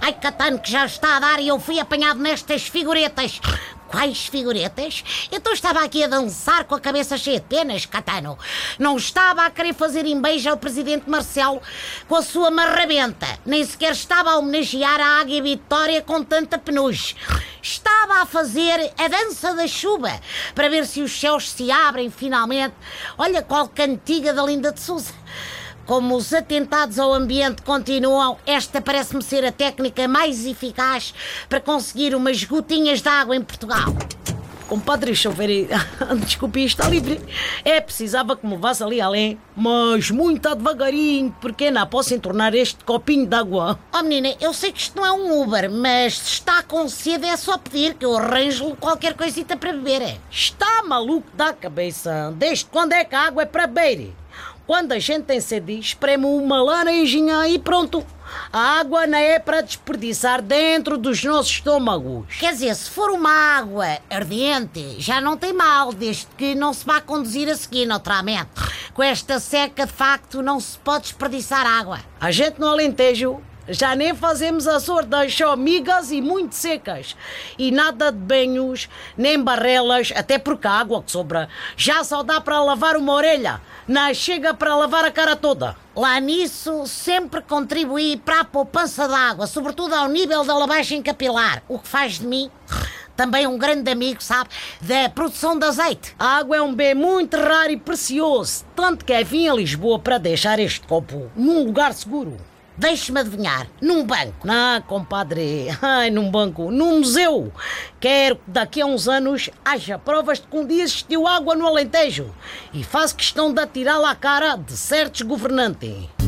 Ai, Catano, que já está a dar e eu fui apanhado nestas figuretas. Quais figuretas? Então estava aqui a dançar com a cabeça cheia de penas, Catano. Não estava a querer fazer embeja ao presidente Marcelo com a sua marrabenta. Nem sequer estava a homenagear a Águia Vitória com tanta penugem. Estava a fazer a dança da chuva para ver se os céus se abrem finalmente. Olha qual cantiga da Linda de Souza. Como os atentados ao ambiente continuam, esta parece-me ser a técnica mais eficaz para conseguir umas gotinhas de água em Portugal. Compadre chover, desculpe, está livre. É, precisava que me levasse ali além, mas muito devagarinho, porque não posso entornar este copinho de água. Oh menina, eu sei que isto não é um Uber, mas se está com sede é só pedir que eu arranjo qualquer coisita para beber. Está maluco da cabeça? Desde quando é que a água é para beber? Quando a gente tem sede, espreme uma laranjinha e pronto. A água não é para desperdiçar dentro dos nossos estômagos. Quer dizer, se for uma água ardente, já não tem mal, desde que não se vá conduzir a seguir, naturalmente. Com esta seca, de facto, não se pode desperdiçar água. A gente no Alentejo já nem fazemos a sorte das chomigas e muito secas. E nada de banhos, nem barrelas, até porque a água que sobra já só dá para lavar uma orelha. Não chega para lavar a cara toda. Lá nisso, sempre contribuí para a poupança de água, sobretudo ao nível da lavagem capilar, o que faz de mim também um grande amigo, sabe, da produção de azeite. A água é um bem muito raro e precioso, tanto que é vim a Lisboa para deixar este copo num lugar seguro. Deixe-me adivinhar, num banco. Não, compadre, ai, num banco, num museu. Quero que daqui a uns anos haja provas de que um dia existiu água no Alentejo. E faço questão de atirá-la à cara de certos governantes.